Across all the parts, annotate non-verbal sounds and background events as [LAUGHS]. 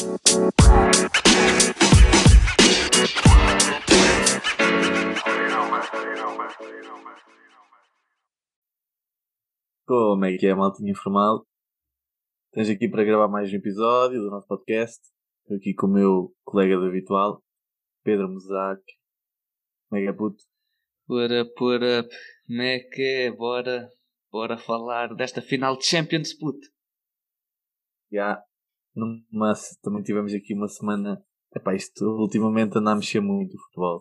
Como é que é, maltinha informal? Tens aqui para gravar mais um episódio do nosso podcast. Estou aqui com o meu colega do habitual, Pedro Mozac. Como é que é, puto? What up? Como é que é? Bora, bora falar desta final de Champions, puto. Já, numa, também tivemos aqui uma semana. Epá, isto ultimamente anda a mexer muito o futebol.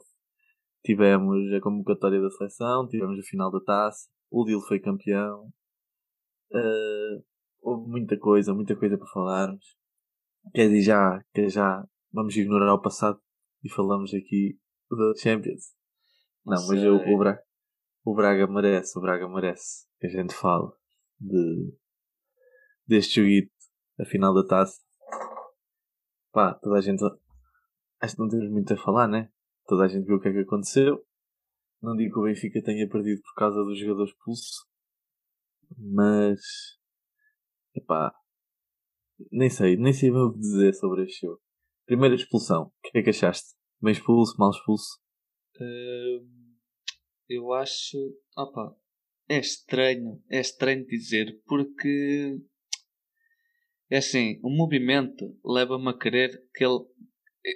Tivemos a convocatória da seleção, tivemos a final da taça, o Lille foi campeão. Uh, houve muita coisa, muita coisa para falarmos. Quer dizer, já, que já vamos ignorar o passado e falamos aqui da Champions. Não, Não mas eu, o, Braga, o Braga merece, o Braga merece que a gente fale de, deste joguito, a final da taça. Pá, toda a gente. Acho que não temos muito a falar, né? Toda a gente viu o que é que aconteceu. Não digo que o Benfica tenha perdido por causa do jogador expulso, mas. Epá. Nem sei, nem sei o que dizer sobre este jogo. Primeira expulsão, o que é que achaste? Bem expulso, mal expulso? Hum, eu acho. Opa, é estranho, é estranho dizer, porque. É assim, o movimento leva-me a querer que ele.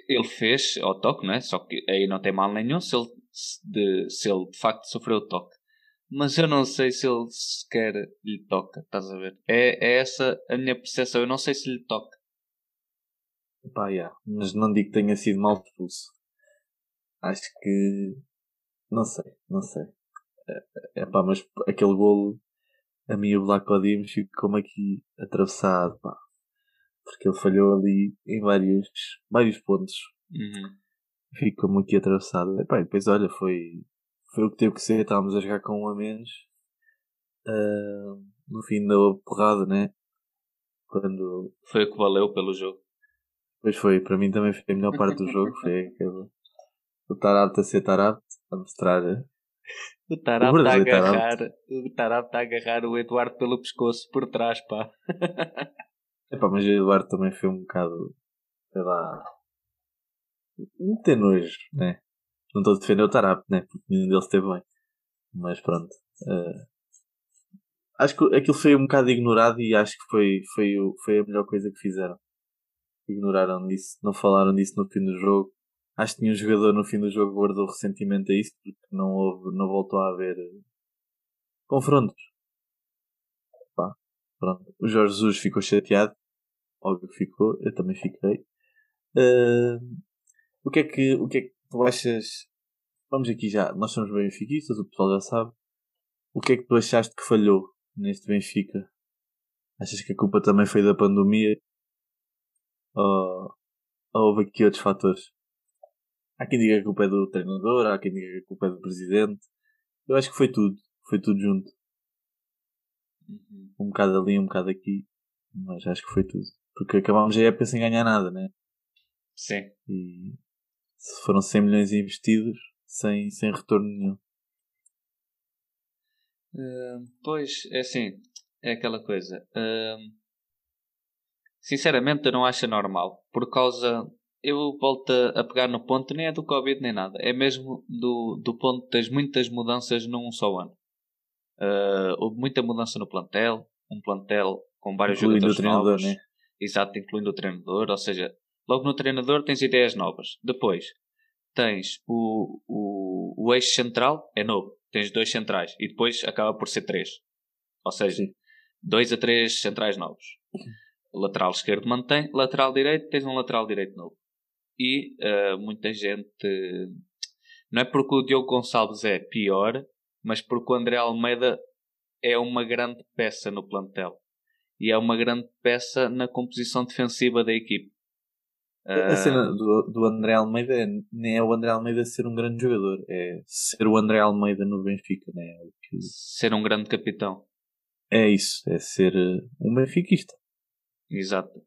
Ele fez ao toque, não é? Só que aí não tem mal nenhum se ele de, se ele de facto sofreu o toque. Mas eu não sei se ele sequer lhe toca, estás a ver? É, é essa a minha percepção, eu não sei se lhe toca. Epá, yeah. Mas não digo que tenha sido mal expulso. Acho que. Não sei, não sei. É, é pá, mas aquele golo, a mim o Black Odimos ficou-me aqui atravessado, pá. Porque ele falhou ali em vários, vários pontos. Uhum. Ficou-me aqui atravessado. E depois, olha, foi, foi o que teve que ser. Estávamos a jogar com um a menos. Ah, no fim da porrada, né? Quando Foi o que valeu pelo jogo. Pois foi, para mim também foi a melhor parte do jogo. [LAUGHS] Foi aquele. O Tarapte a ser Tarapte, a mostrar. [LAUGHS] O Tarap está a Tarap. agarrar, o Tarap está a agarrar o Eduardo pelo pescoço por trás, pá. [LAUGHS] Epá, mas o Eduardo também foi um bocado. sei lá. Não ter nojo, né? Não estou a defender o Tarapte, né? Porque nenhum deles esteve bem. Mas pronto. eh, acho que aquilo foi um bocado ignorado e acho que foi, foi, foi a melhor coisa que fizeram. Ignoraram disso, não falaram disso no fim do jogo. Acho que nenhum jogador no fim do jogo guardou ressentimento a isso porque não houve, não voltou a haver eh, confrontos. Pá, pronto. O Jorge Jesus ficou chateado. Óbvio que ficou, eu também fiquei. Eh, o que é que, o que é que tu achas? Vamos aqui já, nós somos benfiquistas, o pessoal já sabe. O que é que tu achaste que falhou neste Benfica? Achas que a culpa também foi da pandemia? Ou, ou houve aqui outros fatores? Há quem diga que a culpa é do treinador, há quem diga que a culpa é do presidente. Eu acho que foi tudo. Foi tudo junto. Um bocado ali, um bocado aqui. Mas acho que foi tudo. Porque acabámos a época sem ganhar nada, né? Sim. E se foram 100 milhões investidos sem, sem retorno nenhum. Hum, pois, é assim, é aquela coisa. Hum, sinceramente, eu não acho normal. Por causa. Eu volto a, pegar no ponto, nem é do Covid nem nada. É mesmo do, do ponto das muitas mudanças num só ano. Uh, houve muita mudança no plantel. Um plantel com vários Incluindo o jogadores treinador, novos. né? Exato, incluindo o treinador. Ou seja, logo no treinador tens ideias novas. Depois tens o, o, o eixo central, é novo. Tens dois centrais. E depois acaba por ser três. Ou seja, Sim. dois a três centrais novos. O lateral esquerdo mantém, lateral direito, tens um lateral direito novo. E eh, muita gente. Não é porque o Diogo Gonçalves é pior, mas porque o André Almeida é uma grande peça no plantel. E é uma grande peça na composição defensiva da equipe. A Ah, cena do, do André Almeida é- nem é o André Almeida ser um grande jogador, é ser o André Almeida no Benfica, né? O que- ser um grande capitão. É isso, é ser eh, um benfiquista. Exato.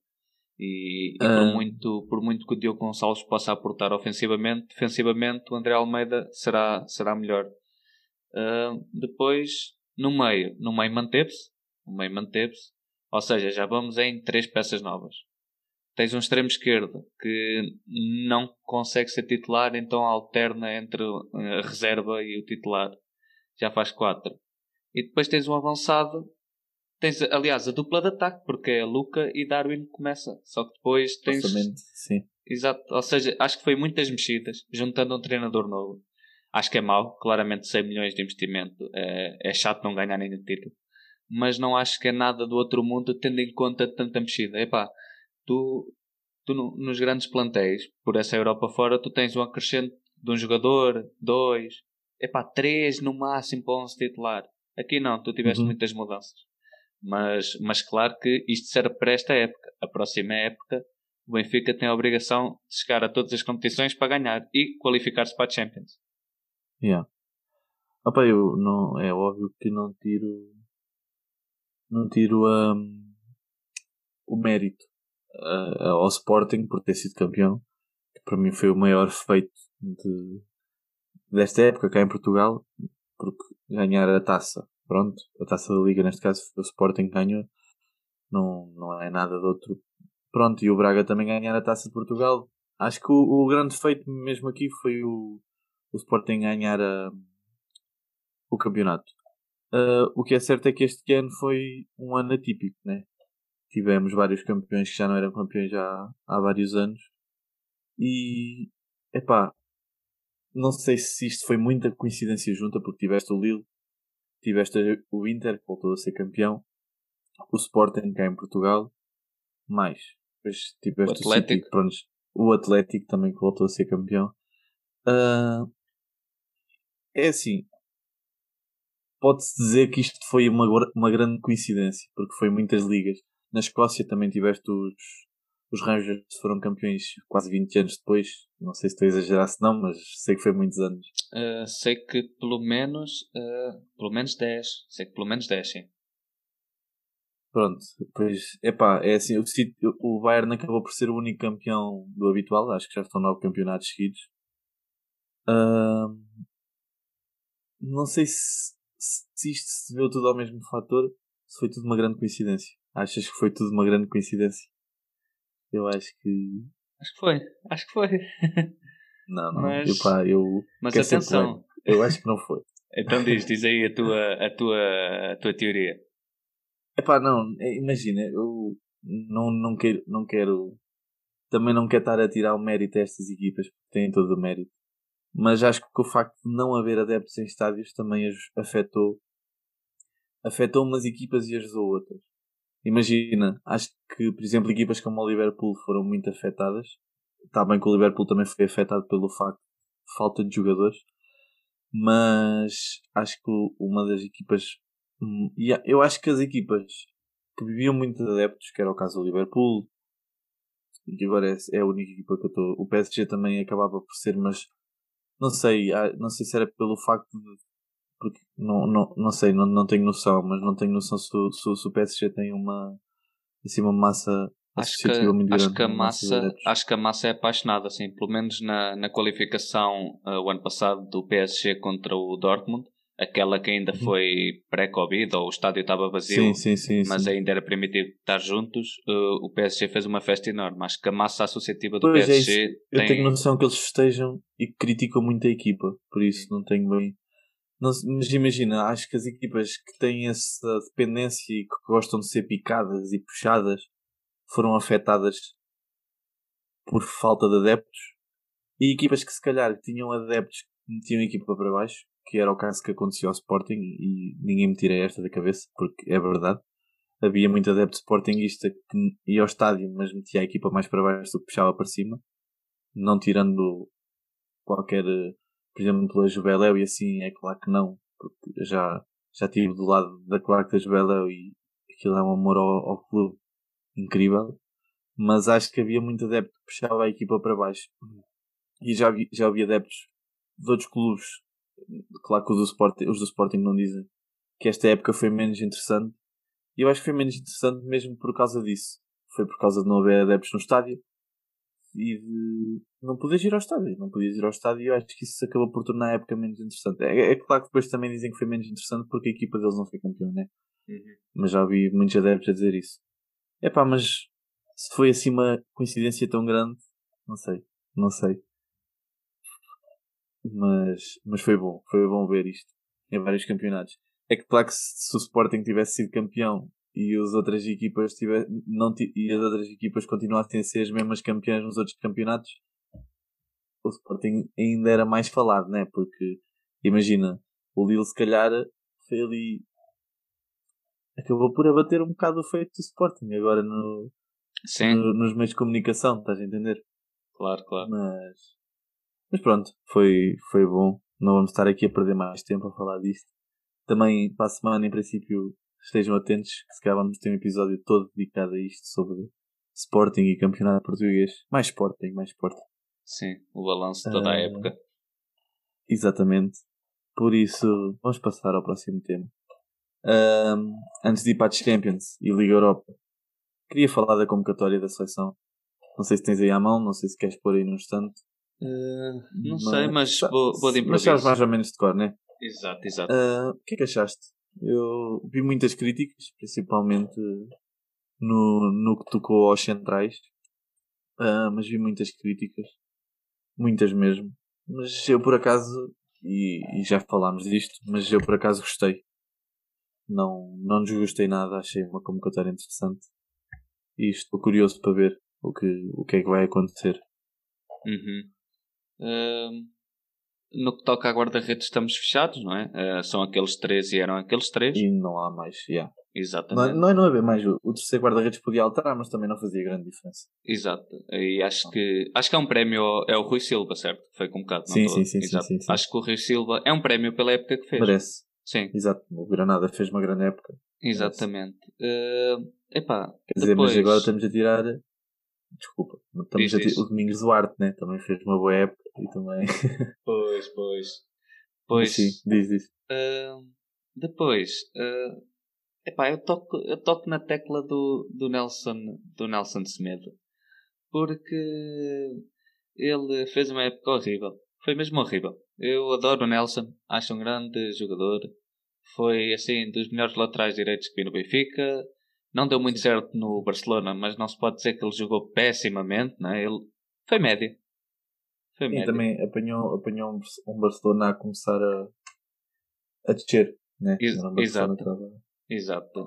E, e Ah. por, muito, por muito que o Diogo Gonçalves possa aportar ofensivamente, defensivamente o André Almeida será, será melhor. Ah, depois, no meio, no meio manteve-se. No meio manteve-se. Ou seja, já vamos em três peças novas. tens um extremo esquerdo que não consegue ser titular, então alterna entre a reserva e o titular. Já faz quatro. E depois tens um avançado. Tens, aliás, a dupla de ataque, porque é Luca e Darwin começa. Só que depois tens. sim. Exato. Ou seja, acho que foi muitas mexidas, juntando um treinador novo. Acho que é mau. Claramente 100 milhões de investimento. É, é chato não ganhar nenhum título. Mas não acho que é nada do outro mundo, tendo em conta tanta mexida. Epá, tu, tu no, nos grandes plantéis, por essa Europa fora, tu tens um acrescente de um jogador, dois, epá, três no máximo para 11 titular. Aqui não, tu tiveste uhum. muitas mudanças. Mas, mas claro que isto serve para esta época. A próxima época, o Benfica tem a obrigação de chegar a todas as competições para ganhar e qualificar-se para a Champions. Yeah. Opa, eu não, é óbvio que não tiro não tiro um, o mérito uh, ao Sporting por ter sido campeão, que para mim foi o maior feito de, desta época cá em Portugal, porque ganhar a taça, pronto, a taça da Liga, neste caso o Sporting ganhou, não, não é nada de outro. Pronto, e o Braga também ganhar a taça de Portugal. Acho que o, o grande feito mesmo aqui foi o, o Sporting ganhar a, o campeonato. Uh, o que é certo é que este ano foi um ano atípico, né? Tivemos vários campeões que já não eram campeões já há vários anos. E, epá, não sei se isto foi muita coincidência junta, porque tiveste o Lille, tiveste o Inter, que voltou a ser campeão, o Sporting cá em Portugal, mais. Depois tiveste o, Atlético. City, pronto, o Atlético também que voltou a ser campeão. Uh, é assim, pode-se dizer que isto foi uma, uma grande coincidência, porque foi muitas ligas. Na Escócia também tiveste os, os Rangers foram campeões quase 20 anos depois. Não sei se estou a exagerar se não, mas sei que foi muitos anos. Uh, sei que pelo menos uh, pelo menos 10. Sei que pelo menos 10, sim. Pronto, pois, epá, é assim, o, o Bayern acabou por ser o único campeão do habitual, acho que já estão nove campeonatos seguidos. Uh, não sei se, se isto se deu tudo ao mesmo fator, se foi tudo uma grande coincidência. Achas que foi tudo uma grande coincidência? Eu acho que. Acho que foi, acho que foi. [LAUGHS] Não, não, mas, eu, pá, eu. Mas atenção. Eu acho que não foi. [LAUGHS] então diz, diz aí a tua, a tua, a tua teoria. Epá, não, é, imagina, eu não, não, quero, não quero. Também não quero estar a tirar o mérito a estas equipas, porque têm todo o mérito. Mas acho que o facto de não haver adeptos em estádios também afetou. afetou umas equipas e ajudou outras. Imagina, acho que, por exemplo, equipas como o Liverpool foram muito afetadas. Está bem que o Liverpool também foi afetado pelo facto de falta de jogadores, mas acho que uma das equipas. Hum, eu acho que as equipas que viviam muito de adeptos, que era o caso do Liverpool, que agora é, é a única equipa que eu estou. O PSG também acabava por ser, mas não sei, não sei se era pelo facto de porque não, não, não sei, não, não tenho noção, mas não tenho noção se, se, se o PSG tem uma assim uma massa acho que, acho que a massa acho que a massa é apaixonada assim pelo menos na, na qualificação uh, o ano passado do PSG contra o Dortmund aquela que ainda uhum. foi pré-Covid ou o estádio estava vazio sim, sim, sim, mas ainda era permitido estar juntos uh, o PSG fez uma festa enorme. Acho que a massa associativa do pois PSG é tem... eu tenho noção que eles festejam e criticam muito a equipa por isso não tenho bem não, mas imagina, acho que as equipas que têm essa dependência e que gostam de ser picadas e puxadas foram afetadas por falta de adeptos e equipas que se calhar tinham adeptos que metiam a equipa para baixo, que era o caso que acontecia ao Sporting e ninguém me tira esta da cabeça porque é verdade. Havia muito adepto Sportingista que ia ao estádio mas metia a equipa mais para baixo do que puxava para cima, não tirando qualquer por exemplo, a Jubeléu e assim, é claro que não, porque já, já estive do lado da da Jubeléu e aquilo é um amor ao, ao clube incrível, mas acho que havia muito adepto que puxava a equipa para baixo. E já, vi, já havia adeptos de outros clubes, claro que os do, Sporting, os do Sporting não dizem, que esta época foi menos interessante. E eu acho que foi menos interessante mesmo por causa disso. Foi por causa de não haver adeptos no estádio, e de não poderes ir ao estádio. Não podias ir ao estádio e eu acho que isso acabou por tornar a época menos interessante. É, é, claro que depois também dizem que foi menos interessante porque a equipa deles não foi campeão, né? Uhum. Mas já ouvi muitos adeptos a dizer isso. É pá, mas se foi assim uma coincidência tão grande, não sei, não sei. Mas, mas foi bom, foi bom ver isto em vários campeonatos. É que claro que se, se o Sporting tivesse sido campeão e as outras equipas tiver, não e as outras equipas continuassem a ser as mesmas campeãs nos outros campeonatos, o Sporting ainda era mais falado, né? Porque imagina, o Lille se calhar foi ali acabou por abater um bocado o feito do Sporting agora no, no, nos meios de comunicação, estás a entender? Claro, claro. Mas, mas pronto, foi, foi bom. Não vamos estar aqui a perder mais tempo a falar disto. Também para a semana, em princípio, estejam atentos que se calhar vamos ter um episódio todo dedicado a isto sobre Sporting e Campeonato Português. Mais Sporting, mais Sporting. Sim, o balanço de toda uh, a época. Exatamente. Por isso, vamos passar ao próximo tema. Uh, antes de ir para a Champions e Liga Europa, queria falar da convocatória da seleção. Não sei se tens aí à mão, não sei se queres pôr aí num instante. Uh, não mas, sei, mas vou, vou de improviso. Mas sabes mais ou menos de cor, né? Exato, exato. Uh, o que é que achaste? Eu vi muitas críticas, principalmente no, no que tocou aos centrais, uh, mas vi muitas críticas, muitas mesmo. Mas eu por acaso, e, e, já falámos disto, mas eu por acaso gostei. Não, não desgostei nada, achei uma convocatória interessante. E estou curioso para ver o que, o que é que vai acontecer. Uhum. Uh, no que toca à guarda-redes estamos fechados, não é? Uh, são aqueles três e eram aqueles três. E não há mais, já. Yeah. Exatamente. Não, não, não haver mais. O, o terceiro guarda-redes podia alterar, mas também não fazia grande diferença. Exato. E acho que, acho que é um prémio, é o Rui Silva, certo? Foi convocado. Sim, sim, sim, sim, sim, sim, Acho que o Rui Silva é um prémio pela época que fez. Merece. Sim. Exato. O Granada fez uma grande época. Exatamente. Uh, epá, Quer dizer, depois... mas agora estamos a tirar Desculpa, estamos diz, a diz. o Domingos Duarte, né? Também fez uma boa época e também. [LAUGHS] pois, pois. Pois. Sim, diz, diz. Uh, depois, uh, epá, eu toco, eu toco na tecla do, do Nelson, do Nelson Semedo. Porque ele fez uma época horrível. Foi mesmo horrível. Eu adoro o Nelson, acho um grande jogador. Foi assim dos melhores laterais direitos que vi no Benfica. Não deu muito certo no Barcelona, mas não se pode dizer que ele jogou pessimamente, né? Ele foi médio. Foi médio. E também apanhou, apanhou um, um Barcelona a começar a, a descer, né? Ex exato. Exato.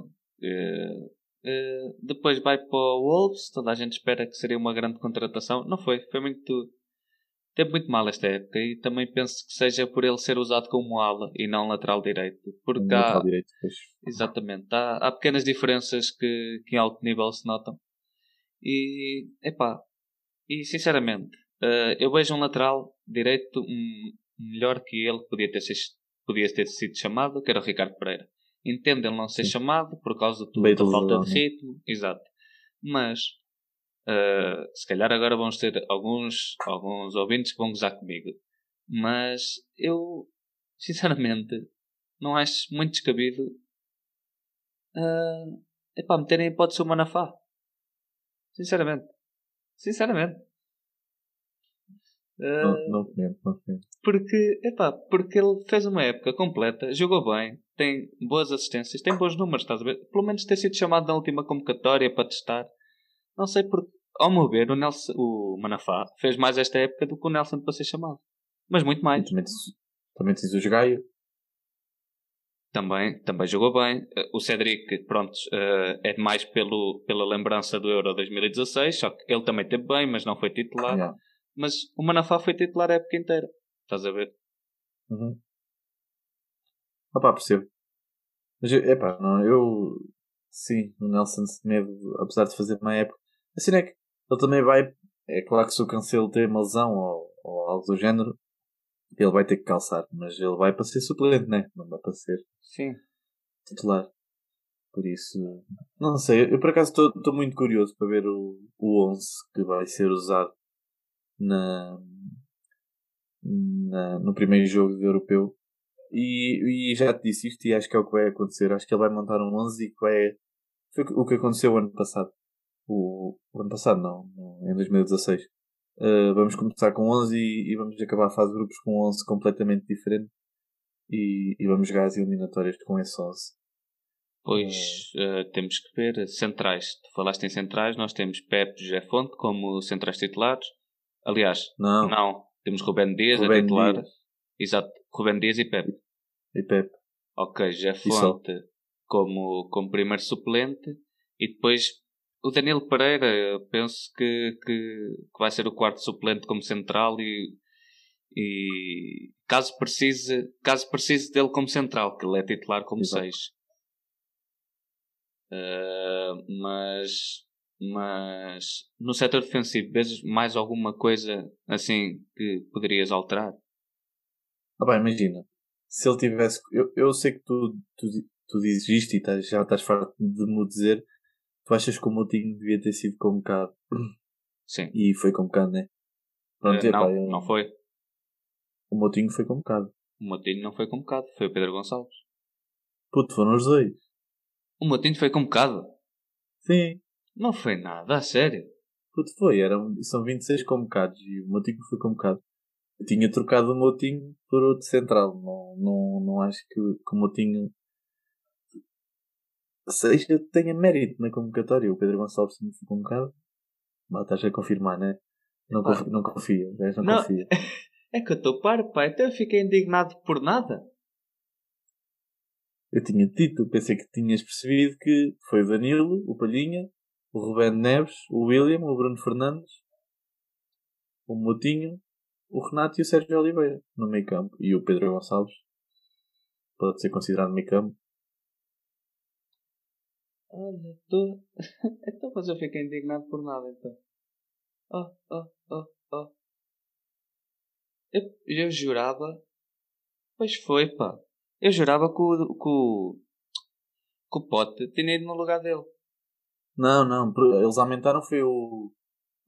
Uh, uh, depois vai para o Wolves, toda a gente espera que seria uma grande contratação. Não foi, foi muito teve muito mal esta época e também penso que seja por ele ser usado como ala e não lateral direito. Porque há, lateral direito, pois. Exatamente. Há, há pequenas diferenças que, que em alto nível se notam. E, epá, e sinceramente, uh, eu vejo um lateral direito um, melhor que ele podia ter, podia ter sido chamado, que era o Ricardo Pereira. Entendo ele não ser Sim. chamado por causa do, da falta de ritmo, exato. Mas Uh, se calhar agora vamos ter alguns, alguns ouvintes que vão gozar comigo. Mas eu, sinceramente, não acho muito descabido uh, epá, meterem a hipótese o Manafá. Sinceramente. Sinceramente. Não, não comento, não comento. Porque, epá, porque ele fez uma época completa, jogou bem, tem boas assistências, tem bons números, estás a ver? Pelo menos ter sido chamado na última convocatória para testar. Não sei porque, ao meu ver, o, Nelson, o Manafá fez mais esta época do que o Nelson para ser chamado. Mas muito mais. Também tens o Gaio. Também, também jogou bem. Eh, o Cedric, pronto, uh, é mais pelo, pela lembrança do Euro 2016, só que ele também teve bem, mas não foi titular. Yeah. Mas o Manafá foi titular a época inteira. Estás a ver? Uhum. Opá, percebo. Mas, epá, não, eu... Sim, o Nelson Semedo, apesar de fazer uma época... Assim é que ele também vai. É claro que se o Cancelo tem uma lesão ou, ou algo do género, ele vai ter que calçar, mas ele vai para ser suplente, né? Não vai para ser Sim. titular. Por isso, não sei, eu por acaso estou muito curioso para ver o, o 11 que vai ser usado na, na, no primeiro jogo de europeu. E, e já te disse isto e acho que é o que vai acontecer. Acho que ele vai montar um 11 e que vai. Foi o que aconteceu ano passado o, o ano passado, não, em 2016. Uh, eh, vamos começar com 11 e, e, vamos acabar a fase de grupos com 11 completamente diferente e, e vamos jogar as eliminatórias com esse 11. Pois uh, temos que ver centrais. Tu falaste em centrais, nós temos Pepe José Fonte como centrais titulares. Aliás, não, não temos Rubén Dias Rubén a titular. Dias. Exato, Rubén Dias e Pepe. e Pepe. Ok, E só. Fonte como, como primeiro suplente. E depois o Danilo Pereira, penso que, que, que vai ser o quarto suplente como central e, e caso precise, caso precise dele como central, que ele é titular como Exato. 6. mas, mas no setor defensivo, vês mais alguma coisa assim que poderias alterar? Ah, pá, imagina. Se ele tivesse. Eu, eu sei que tu, tu, tu dizes isto e estás- já estás farto de me dizer. Tu achas que o Moutinho devia ter sido convocado? [CLEARS THROAT] Sim. E foi convocado, né? Pronto, Eh, epá, não, eu- não foi. O Moutinho foi convocado. O Moutinho não foi convocado, foi o Pedro Gonçalves. Puto, foram os dois. O Moutinho foi convocado? Sim. Não foi nada, a sério. Puto, foi. Eram, são 26 convocados e o Moutinho foi convocado. Eu tinha trocado o Moutinho por outro central. Não, não, não acho que, que o Moutinho seja, tenha mérito na convocatória. O Pedro Gonçalves também foi convocado. Mas estás a confirmar, né? Não, confia, não confia. o gajo Não, Não. confia. [LAUGHS] É que eu estou paro, pai. Até eu fiquei indignado por nada. Eu tinha dito, pensei que tinhas percebido que foi o Danilo, o Palhinha, o Rubén Neves, o William, o Bruno Fernandes, o Moutinho, o Renato e o Sérgio Oliveira no meio campo. E o Pedro Gonçalves pode ser considerado meio campo. Olha, estou. [LAUGHS] então, mas eu fiquei indignado por nada, então. Oh, oh, oh, oh. Eu, eu jurava. Pois foi, pá. Eu jurava que o, que o, que o Pote tinha ido no lugar dele. Não, não, eles aumentaram foi o,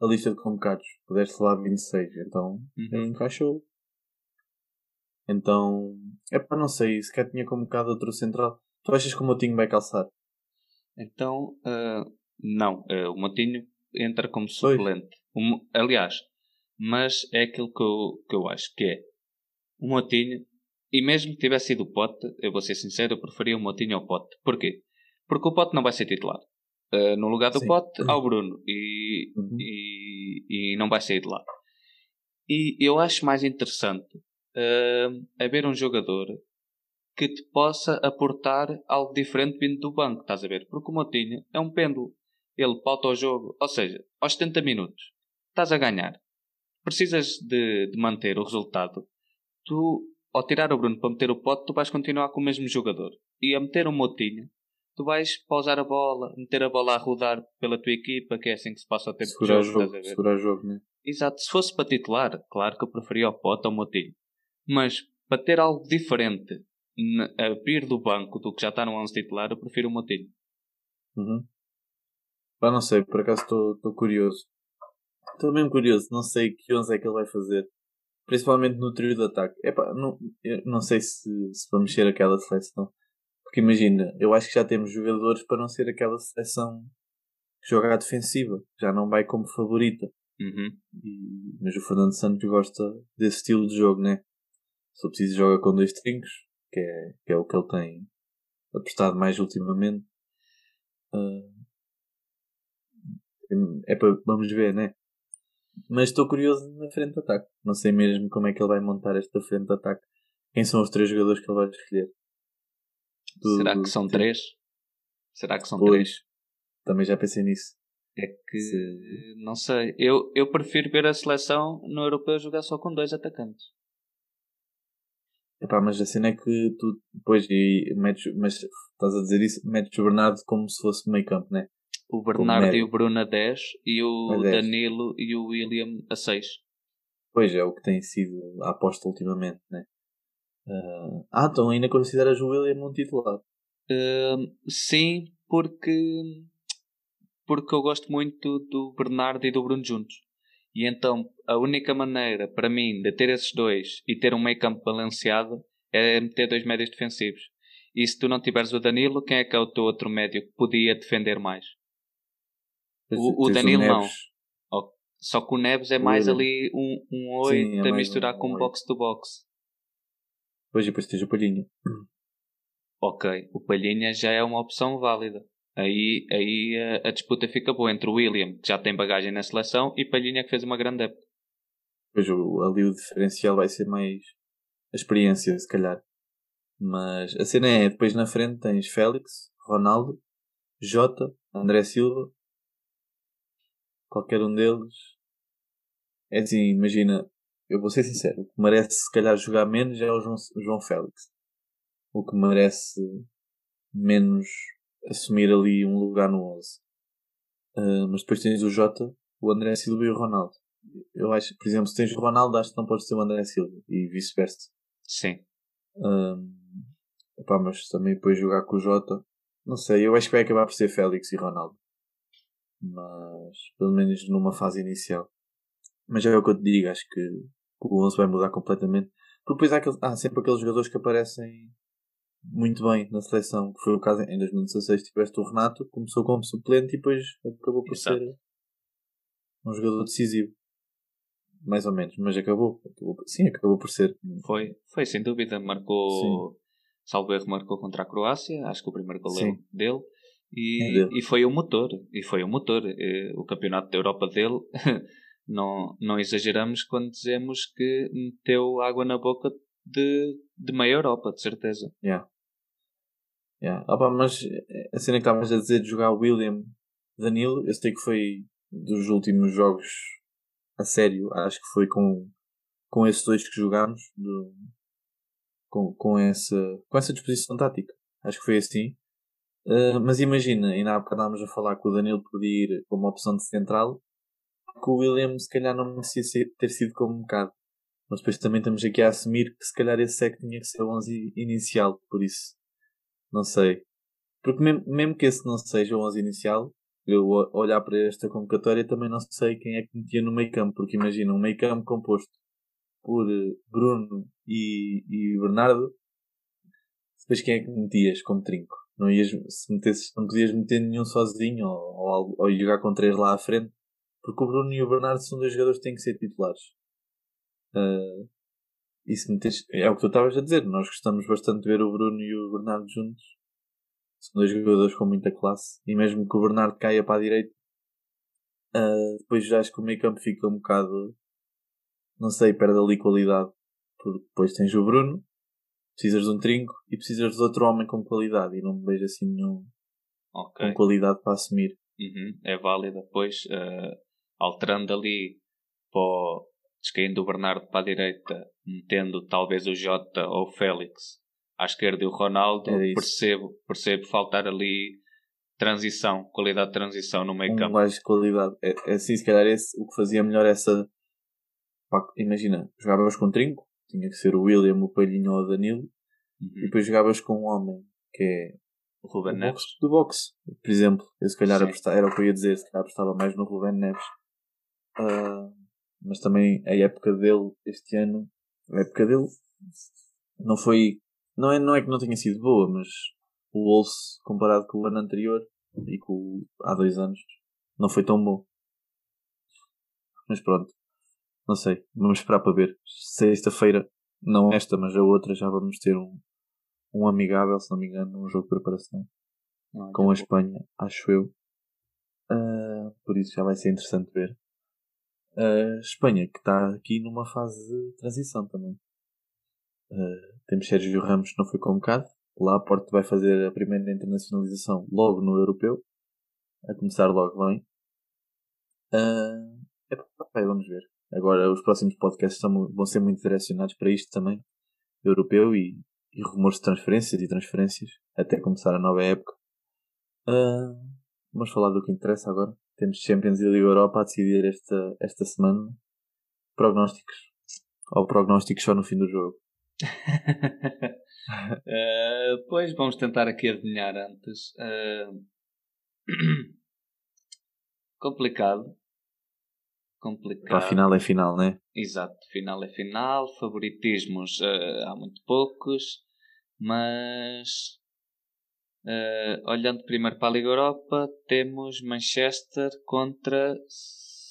a lista de convocados. Pudeste levar 26, então Uhum. encaixou. Então, é para não sei, sequer tinha convocado outro central. Tu achas que o Moutinho vai calçar? Então, ah, não. ah, o Moutinho entra como suplente. Mo- aliás, mas é aquilo que eu, que eu acho que é. O Moutinho, e mesmo que tivesse sido o Pote, eu vou ser sincero, eu preferia o Moutinho ao Pote. Porquê? Porque o Pote não vai ser titular. Ah, no lugar do Sim. Pote, há o Bruno. E, Uhum. e, e não vai sair de lá. E eu acho mais interessante ah, haver um jogador que te possa aportar algo diferente vindo do banco, estás a ver? Porque o Moutinho é um pêndulo. Ele pauta o jogo, ou seja, aos 70 minutos estás a ganhar, precisas de, de manter o resultado. Tu, ao tirar o Bruno para meter o pote, tu vais continuar com o mesmo jogador. E a meter o Moutinho, tu vais pausar a bola, meter a bola a rodar pela tua equipa, que é assim que se passa o tempo Segurar de jogo, jogo, estás a ver? segurar jogo, né? Exato, se fosse para titular, claro que eu preferia o Pote ao Moutinho. Mas para ter algo diferente a vir do banco do que já está no 11 titular, eu prefiro o Moutinho. Uhum. Pá, não sei, por acaso estou curioso. Estou mesmo curioso, não sei que 11 é que ele vai fazer. Principalmente no trio de ataque. Epá, não, eu não sei se, se para mexer aquela seleção. Porque imagina, eu acho que já temos jogadores para não ser aquela seleção que joga à defensiva. Já não vai como favorita. Uhum. E- mas o Fernando Santos gosta desse estilo de jogo, né? Se eu preciso joga com dois trincos, que é, que é o que ele tem apostado mais ultimamente. Ah, é para vamos ver, né? Mas estou curioso na frente de ataque. Não sei mesmo como é que ele vai montar esta frente de ataque. Quem são os três jogadores que ele vai escolher? Do- Será que são três? Será que são três? Pois, também já pensei nisso. É que não sei. Eu, eu prefiro ver a seleção no europeu jogar só com dois atacantes. Epá, mas a cena é que tu depois e metes, mas estás a dizer isso, metes o Bernardo como se fosse meio campo, né? O Bernardo e o Bruno a 10 e o A 10. Danilo e o William a 6. Pois é, o que tem sido a aposta ultimamente, né? Ah, ah, então ainda consideras o William um titular? Hum, sim, porque porque eu gosto muito do Bernardo e do Bruno juntos. E então a única maneira para mim de ter esses dois e ter um meio campo balanceado é meter dois médios defensivos. E se tu não tiveres o Danilo, quem é que é o teu outro médio que podia defender mais? O- o Danilo não. Neves. Só que o Neves é O mais ali um, um Sim, 8 é a misturar um com oito. box to box. Pois, e depois tens o Palhinha. ok, o Palhinha já é uma opção válida. Aí, aí a, a, disputa fica boa entre o William, que já tem bagagem na seleção, e Palhinha, que fez uma grande época. Pois ali o diferencial vai ser mais a experiência, se calhar. Mas a cena é, depois na frente tens Félix, Ronaldo, Jota, André Silva, qualquer um deles. É assim, imagina, eu vou ser sincero, o que merece se calhar jogar menos é o João, João Félix. O que merece menos assumir ali um lugar no 11. Uh, mas depois tens o Jota, o André Silva e o Ronaldo. Eu acho, por exemplo, se tens o Ronaldo, acho que não podes ter o André Silva e vice-versa. Sim. Um, epá, mas também depois jogar com o Jota, não sei, eu acho que vai acabar por ser Félix e Ronaldo. Mas, pelo menos numa fase inicial. Mas é o que eu te digo, acho que o 11 vai mudar completamente. Porque depois há, aquele, há sempre aqueles jogadores que aparecem muito bem na seleção, que foi o caso em 2016. Tiveste o Renato, começou como suplente e depois acabou por Exato. ser um jogador decisivo. Mais ou menos, mas acabou. acabou sim, acabou por ser. Foi, foi sem dúvida. Marcou, salvo erro, marcou contra a Croácia. Acho que o primeiro gol dele. E, é e foi o motor. E foi o motor. O campeonato da Europa dele. [LAUGHS] não, não exageramos quando dizemos que meteu água na boca de, de meia Europa, de certeza. Yeah. Yeah. Opa, mas eh, a cena que estavas a dizer de jogar William Danilo, eu sei que foi dos últimos jogos a sério, acho que foi com, com esses dois que jogámos, do, com, com, essa, com essa disposição tática. Acho que foi assim. Uh, mas imagina, ainda há bocado estávamos a falar que o Danilo podia ir como opção de central, que o William se calhar não merecia ter sido como bocado. Mas depois também estamos aqui a assumir que se calhar esse é que tinha que ser o 11 inicial, por isso. Não sei. Porque mesmo, mesmo que esse não seja o 11 inicial, eu olhar para esta convocatória também não sei quem é que metia no meio campo, porque imagina um meio campo composto por eh, Bruno e, e Bernardo, depois quem é que metias como trinco? Não, ias, se metesses, não podias meter nenhum sozinho ou, ou, ou jogar com três lá à frente, porque o Bruno e o Bernardo são dois jogadores que têm que ser titulares. Uh, e se metes, é o que tu estavas a dizer, nós gostamos bastante de ver o Bruno e o Bernardo juntos. São dois jogadores com muita classe. E mesmo que o Bernardo caia para a direita, uh, depois já acho que o meio campo fica um bocado. Não sei, perde ali qualidade. Porque depois tens o Bruno, precisas de um trinco e precisas de outro homem com qualidade. E não me vejo assim nenhum okay. com qualidade para assumir. Uhum, é válida. Depois, uh, alterando ali para descaindo o Bernardo para a direita, metendo talvez o Jota ou o Félix à esquerda e o Ronaldo, é percebo, percebo faltar ali transição, qualidade de transição no meio um campo. Mais qualidade. É, é assim, se calhar esse, o que fazia melhor essa. Pá, imagina, jogavas com trinco, tinha que ser o William, o Palhinho ou o Danilo, uhum. e depois jogavas com um homem que é o Ruben Neves. do boxe, por exemplo. Eu se calhar apostava, era o que eu ia dizer, se calhar apostava mais no Ruben Neves. Uh, mas também a época dele este ano, a época dele não foi, não é, não é que não tenha sido boa, mas o Wolves comparado com o ano anterior e com há dois anos não foi tão bom. Mas pronto, não sei, vamos esperar para ver. Sexta-feira, não esta, mas a outra, já vamos ter um, um amigável, se não me engano, um jogo de preparação não, com a Espanha, acho eu. Uh, por isso já vai ser interessante ver a Espanha, que está aqui numa fase de transição também. Uh, temos Sérgio Ramos, que não foi convocado. Lá a Porto vai fazer a primeira internacionalização logo no europeu. A começar logo bem. Uh, vamos ver. Agora os próximos podcasts são, vão ser muito direcionados para isto também. Europeu e, e rumores de transferências e transferências. Até começar a nova época. Uh, vamos falar do que interessa agora. Temos Champions e Liga Europa a decidir esta, esta semana. Prognósticos. Ou prognósticos só no fim do jogo. uh, [LAUGHS] pois vamos tentar aqui adivinhar antes. Uh... [CLEARS THROAT] complicado. Complicado. Para a final é final, né? Exato, final é final. Favoritismos uh, há muito poucos. Mas Uh, olhando primeiro para a Liga Europa, temos Manchester contra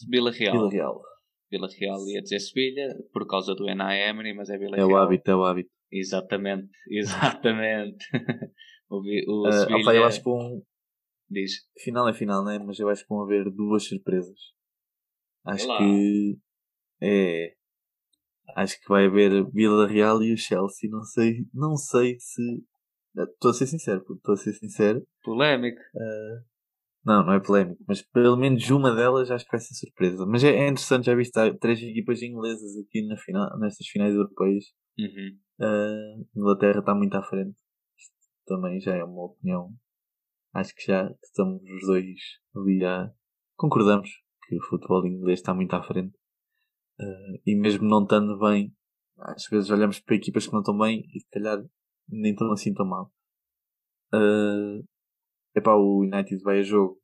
Vila Real. Vila Real. Vila Real ia dizer Sevilha por causa do Ena Emery, mas é Vila Real. É o hábito, é o hábito. Exatamente, [LAUGHS] exatamente. o, o Uh, Sevilha... opa, eu acho que vão. Diz. Final é final, né? Mas eu acho que vão haver duas surpresas. Acho Olá. que. É. Acho que vai haver Vila Real e o Chelsea. Não sei, não sei se. Estou a ser sincero, estou a ser sincero. Polémico. Não, não é polémico, mas pelo menos uma delas acho que vai ser surpresa. Mas é, é interessante, já viste três equipas inglesas aqui na final, nestas finais europeias. Uhum. Uh, Inglaterra está muito à frente. Isto também já é uma opinião. Acho que já estamos os dois ali a. Concordamos que o futebol inglês está muito à frente. Uh, e mesmo não estando bem, às vezes olhamos para equipas que não estão bem e se calhar nem estão assim tão mal. Uh, epá, o United vai a jogo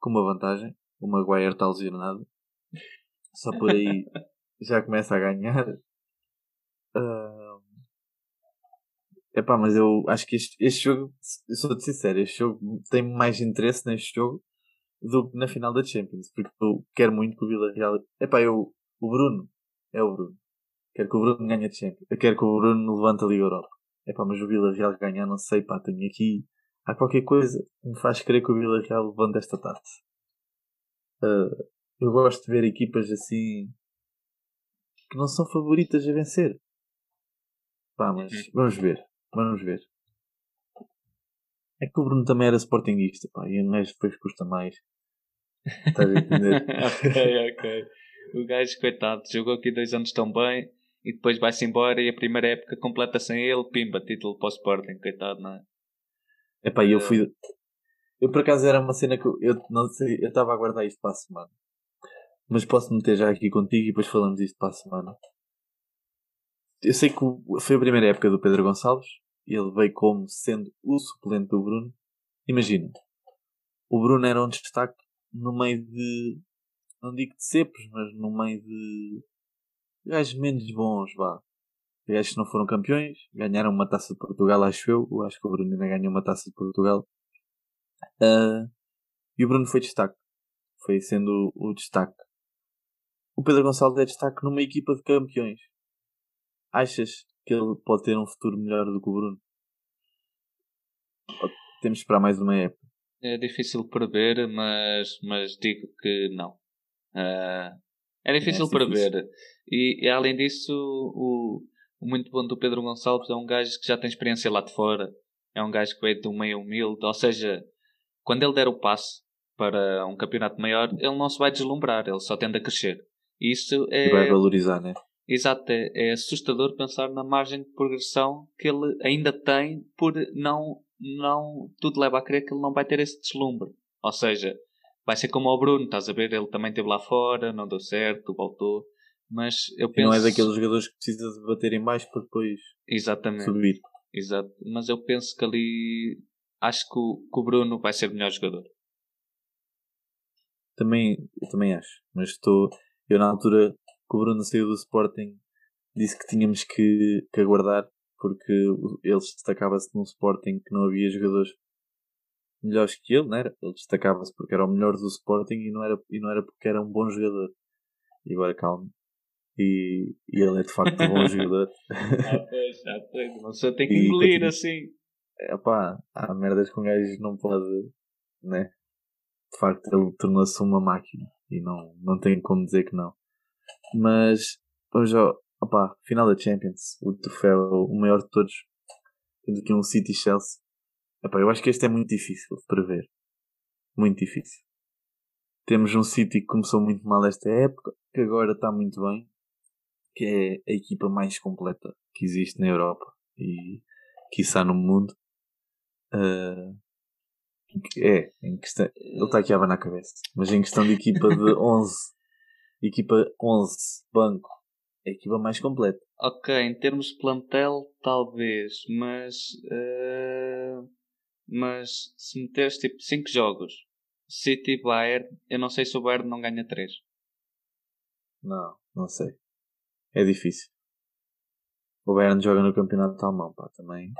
com uma vantagem. O Maguire está lesionado. Só por aí [LAUGHS] já começa a ganhar. Uh, epá, mas eu acho que este, este jogo, eu sou-te sincero, este jogo tem mais interesse neste jogo do que na final da Champions, porque eu quero muito que o Vila Real. Epá, eu, o Bruno, é o Bruno. Quero que o Bruno ganhe a Champions. Eu quero que o Bruno levante a Liga Europa. Epá, mas o Vila Real ganhar, não sei, pá, tenho aqui. Há qualquer coisa que me faz crer que o Vila Real levante esta taça. Uh, eu gosto de ver equipas assim que não são favoritas a vencer. Pá, mas vamos ver. Vamos ver. É que o Bruno também era sportinguista, pá, e o gajo depois custa mais. Estás a entender? [LAUGHS] ok, ok. O gajo, coitado, jogou aqui dois anos tão bem e depois vai-se embora e a primeira época completa sem ele, pimba, título para o Sporting, coitado, não é? Epá, e eu fui. Eu por acaso era uma cena que eu, eu não sei, eu estava a guardar isto para a semana. Mas posso meter já aqui contigo e depois falamos disto para a semana. Eu sei que foi a primeira época do Pedro Gonçalves. Ele veio como sendo o suplente do Bruno. Imagina, o Bruno era um destaque no meio de. Não digo de cepos, mas no meio de. Gajos menos bons, vá. Gajos que não foram campeões, ganharam uma taça de Portugal, acho eu. Eu acho que o Bruno ainda ganhou uma taça de Portugal. Ah, e o Bruno foi destaque. Foi sendo o, destaque. O Pedro Gonçalves é destaque numa equipa de campeões. Achas que ele pode ter um futuro melhor do que o Bruno? Temos de esperar mais uma época. É difícil prever, mas, mas digo que não. Ah, é difícil É difícil. prever. E, e além disso, o, o muito bom do Pedro Gonçalves é um gajo que já tem experiência lá de fora. É um gajo que veio de um meio humilde. Ou seja, quando ele der o passo para um campeonato maior, ele não se vai deslumbrar, ele só tende a crescer. E Isso E vai é, valorizar, né? exato, é, é assustador pensar na margem de progressão que ele ainda tem por não, não, tudo leva a crer que ele não vai ter esse deslumbre. Ou seja, vai ser como o Bruno, estás a ver, ele também esteve lá fora, não deu certo, voltou. Mas eu E penso... não é daqueles jogadores que precisa de bater em baixo para depois Exatamente. subir. Exato. Mas eu penso que ali acho que o, que o Bruno vai ser o melhor jogador. Também, também acho. Mas estou. Eu na altura que o Bruno saiu do Sporting disse que tínhamos que, que aguardar porque ele destacava-se num Sporting que não havia jogadores melhores que ele, não era? Ele destacava-se porque era o melhor do Sporting e não era, e não era porque era um bom jogador. E agora calma. E, e ele é de facto um bom [LAUGHS] jogador. Ah, pois, ah, pois. Uma pessoa tem que E engolir continua- assim. É pá, há merdas que um gajo não pode, né? De facto, ele tornou-se uma máquina e não, não tem como dizer que não. Mas, hoje, opá, final da Champions, o troféu, o maior de todos, temos aqui um City Chelsea. Epá, eu acho que este é muito difícil de prever. Muito difícil. Temos um City que começou muito mal esta época, que agora está muito bem, que é a equipa mais completa que existe na Europa e, quiçá, no mundo. Ah, é, em questão, ele está aqui a abanar a cabeça, mas em questão de equipa de [LAUGHS] 11, equipa 11, banco, é a equipa mais completa. Ok, em termos de plantel, talvez, mas. eh, mas se meteres tipo 5 jogos, City e Bayern, eu não sei se o Bayern não ganha 3. Não, não sei. É difícil. O Bayern joga no campeonato alemão, pá, também.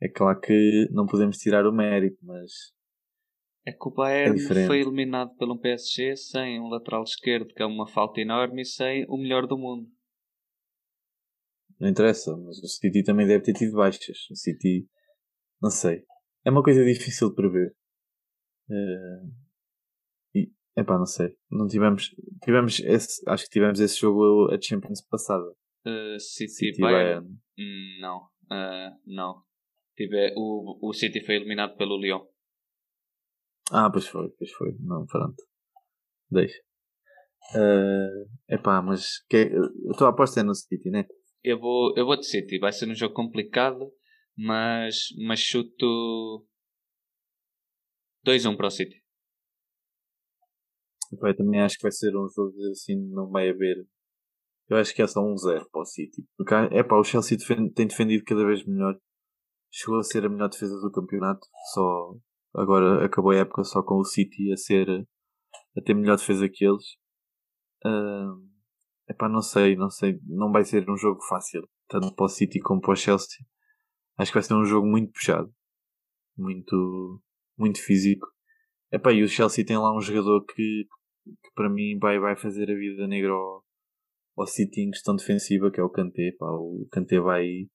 É claro que não podemos tirar o mérito, mas É que o Bayern diferente. foi eliminado pelo PSG sem um lateral esquerdo, que é uma falta enorme, e sem o melhor do mundo. não interessa, mas o City também deve ter tido baixas. O City, não sei. É uma coisa difícil de prever. Uh, e, epá, não sei. Não tivemos, tivemos esse, acho que tivemos esse jogo a Champions passada. Uh, City, City Bayern. Bayern. Hum, não, uh, não. Tive, o, o City foi eliminado pelo Lyon. Ah, pois foi, pois foi. Não, pronto. Deixa. Uh, epá, mas que, a tua aposta é no City, né? Eu vou, eu vou de City. Vai ser um jogo complicado, mas, mas chuto 2-1 para o City. Eu também acho que vai ser um jogo assim, não vai haver. Eu acho que é só um 0 para o City. Porque epá, o Chelsea defende, tem defendido cada vez melhor. Chegou a ser a melhor defesa do campeonato. Só agora acabou a época só com o City a ser a ter melhor defesa que eles. Uh, epá, não sei, não sei, não vai ser um jogo fácil, tanto para o City como para o Chelsea. Acho que vai ser um jogo muito puxado, muito, muito físico. Epá, e o Chelsea tem lá um jogador que, que para mim vai, vai fazer a vida negra ao, ao City em questão defensiva, que é o Kanté. O Kanté vai,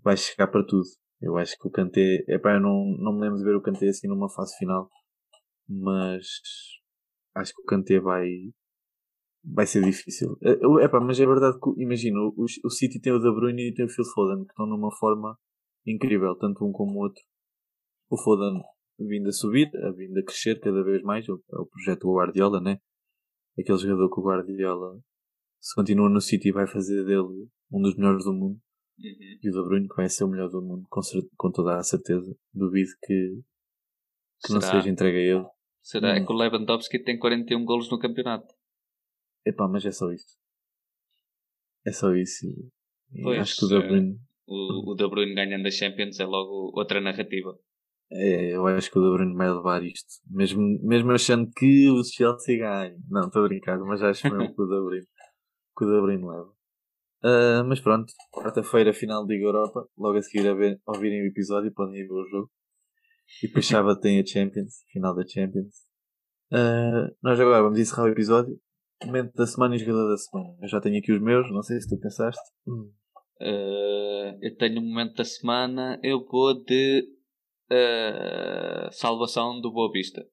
vai chegar para tudo. Eu acho que o Kanté, epá, eu não, não me lembro de ver o Kanté assim numa fase final, mas acho que o Kanté vai, vai ser difícil. É, epá, mas é verdade que, imagina, o, o City tem o De Bruyne e tem o Phil Foden, que estão numa forma incrível, tanto um como o outro. O Foden vindo a subir, a vindo a crescer cada vez mais, é o, é projeto do Guardiola, né? Aquele jogador que o Guardiola, se continua no City, vai fazer dele um dos melhores do mundo. Uhum. E o De Bruyne que vai ser o melhor do mundo, com, com toda a certeza. Duvido que, que não seja entregue a ele. Será hum. que o Lewandowski tem 41 golos no campeonato? Epá, mas é só isso. É só isso. Pois, acho que o De Bruyne... O, o De Bruyne ganhando a Champions é logo outra narrativa. É, eu acho que o De Bruyne vai levar isto. Mesmo, mesmo achando que o Chelsea ganha. Não, estou a brincar, mas acho mesmo que o De Bruyne, que o De Bruyne leva. Uh, mas pronto, quarta-feira, final da Liga Europa. Logo a seguir a ver, ouvirem o episódio, podem ir ver o jogo. E depois sábado tem a Champions, final da Champions. Uh, nós agora vamos encerrar o episódio. Momento da semana e jogador da semana. Eu já tenho aqui os meus, não sei se tu pensaste. Uh, eu tenho o momento da semana, eu vou de uh, salvação do Boa Vista.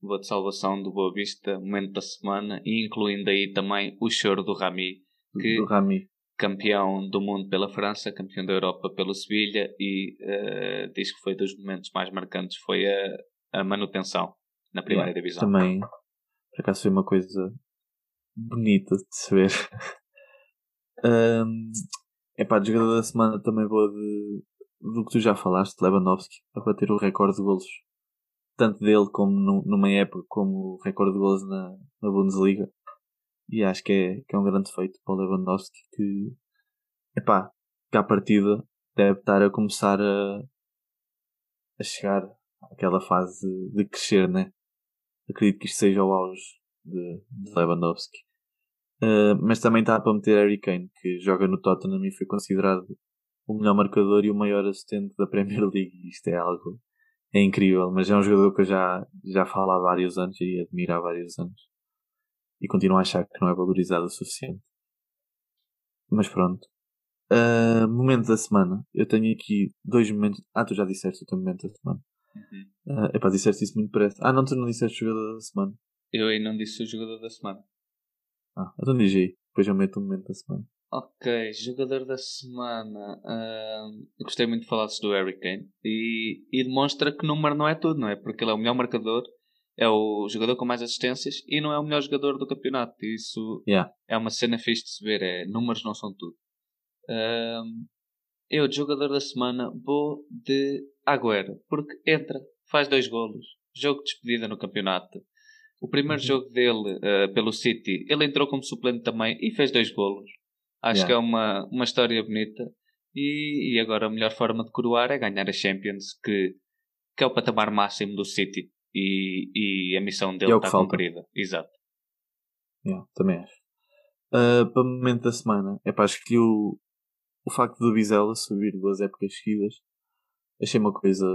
Vou de salvação do Boa Vista, momento da semana, e incluindo aí também o choro do Rami, que do Rami campeão do mundo pela França, campeão da Europa pelo Sevilha e uh, diz que foi dos momentos mais marcantes foi a, a manutenção na primeira yeah, divisão. Também, por acaso foi uma coisa bonita de se ver. [LAUGHS] um, epá, de jogador da semana também vou de, do que tu já falaste, Lewandowski, a bater o recorde de golos, tanto dele como no, numa época como o recorde de golos na, na Bundesliga. E acho que é, que é um grande feito para o Lewandowski que, epá, que à partida deve estar a começar a, a chegar àquela fase de crescer, né? Acredito que isto seja o auge de, de Lewandowski. Uh, mas também está para meter Harry Kane, que joga no Tottenham e foi considerado o melhor marcador e o maior assistente da Premier [LAUGHS] League. Isto é algo é incrível, mas é um jogador que eu já, já falo há vários anos e admiro há vários anos e continuo a achar que não é valorizado o suficiente. Mas pronto. Uh, momento da semana. Eu tenho aqui dois momentos. Ah, tu já disseste o teu momento da semana. Uhum. Uh, epá, disseste isso muito depressa. Ah, não, tu não disseste o jogador da semana. Eu aí não disse o jogador da semana. Ah, então diz aí. Depois eu meto o momento da semana. Ok, jogador da semana. Uh, gostei muito de falar do Harry Kane. E, e demonstra que número não é tudo, não é? Porque ele é o melhor marcador é o jogador com mais assistências e não é o melhor jogador do campeonato. Isso yeah. é uma cena fixe de se ver. É, números não são tudo. Um, eu, de jogador da semana, vou de Agüero, porque entra, faz dois golos, jogo de despedida no campeonato. O primeiro uhum. jogo dele uh, pelo City, ele entrou como suplente também e fez dois golos. Acho yeah. que é uma, uma história bonita. E, e agora a melhor forma de coroar é ganhar a Champions, que, que é o patamar máximo do City e, e a missão dele é está cumprida. Exato. Yeah, também acho. Uh, para o momento da semana, é para acho que o, o facto do Vizela subir duas épocas seguidas achei uma coisa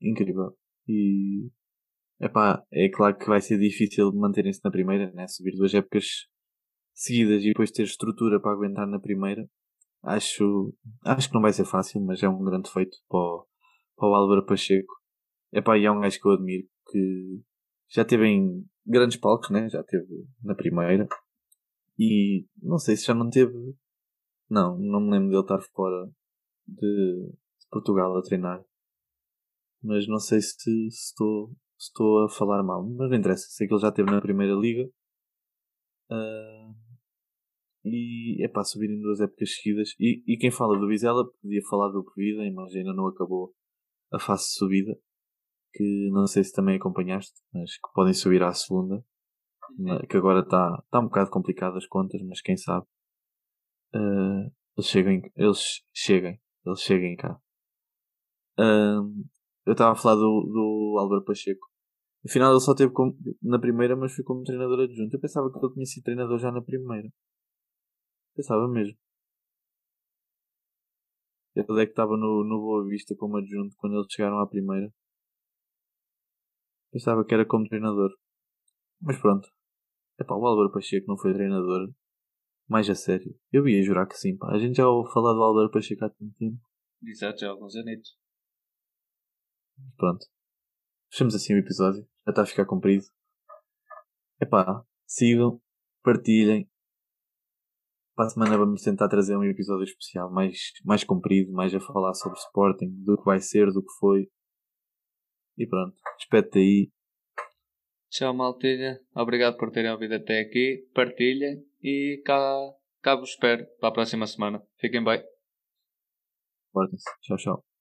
incrível. E epá, é claro que vai ser difícil manterem-se na primeira, né? subir duas épocas seguidas e depois ter estrutura para aguentar na primeira. acho, acho que não vai ser fácil, mas é um grande feito para o, para o Álvaro Pacheco. Epá, e é um gajo que eu admiro, que já teve em grandes palcos, né? já teve na primeira, e não sei se já não teve. Não, não me lembro dele estar fora de, de Portugal a treinar. Mas não sei se, estou, estou a falar mal. Mas não interessa. Sei que ele já esteve na primeira liga. Uh, e é para subir em duas épocas seguidas. E, e quem fala do Vizela podia falar do Pevida, mas ainda não acabou a fase de subida. Que não sei se também acompanhaste, mas que podem subir à segunda que agora está tá um bocado complicado as contas, mas quem sabe uh, eles cheguem, eles cheguem, eles cheguem cá. Uh, eu estava a falar do, do Álvaro Pacheco. Afinal ele só teve como, na primeira, mas foi como treinador adjunto. Eu pensava que ele tinha sido treinador já na primeira. Pensava mesmo. Ele é que estava no, no Boa Vista como adjunto quando eles chegaram à primeira. Pensava que era como treinador. Mas pronto, Epá, o Álvaro Pacheco não foi treinador mais a sério. Eu ia jurar que sim, pá. A gente já ouviu falar do Álvaro Pacheco há tanto tempo. Exato, já há alguns anitos. Pronto. Fechamos assim o episódio. Já está a ficar comprido. Epá, sigam, partilhem. Para a semana vamos tentar trazer um episódio especial mais, mais comprido, mais a falar sobre Sporting, do que vai ser, do que foi. E pronto, espete aí Tchau, maltilha. Obrigado por terem ouvido até aqui. Partilhem e cá, cá vos espero para a próxima semana. Fiquem bem. Tchau, tchau.